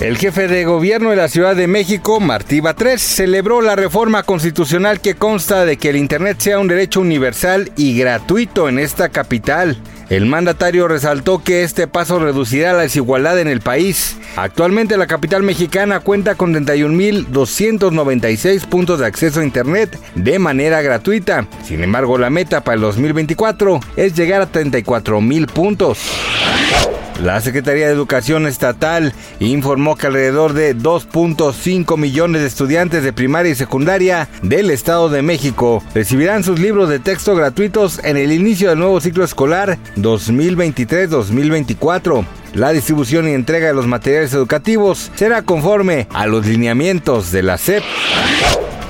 El jefe de gobierno de la Ciudad de México, Martí Batres, celebró la reforma constitucional que consta de que el Internet sea un derecho universal y gratuito en esta capital. El mandatario resaltó que este paso reducirá la desigualdad en el país. Actualmente la capital mexicana cuenta con 31.296 puntos de acceso a Internet de manera gratuita. Sin embargo, la meta para el 2024 es llegar a 34.000 puntos. La Secretaría de Educación Estatal informó que alrededor de 2.5 millones de estudiantes de primaria y secundaria del Estado de México recibirán sus libros de texto gratuitos en el inicio del nuevo ciclo escolar 2023-2024. La distribución y entrega de los materiales educativos será conforme a los lineamientos de la SEP.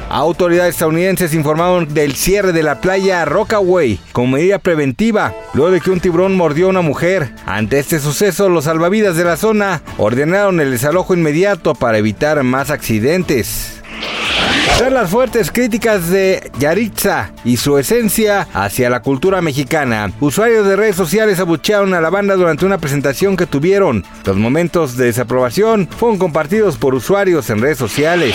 Autoridades estadounidenses informaron del cierre de la playa Rockaway como medida preventiva, luego de que un tiburón mordió a una mujer. Ante este suceso, los salvavidas de la zona ordenaron el desalojo inmediato para evitar más accidentes. Tras las fuertes críticas de Yaritza y su esencia hacia la cultura mexicana, usuarios de redes sociales abuchearon a la banda durante una presentación que tuvieron. Los momentos de desaprobación fueron compartidos por usuarios en redes sociales.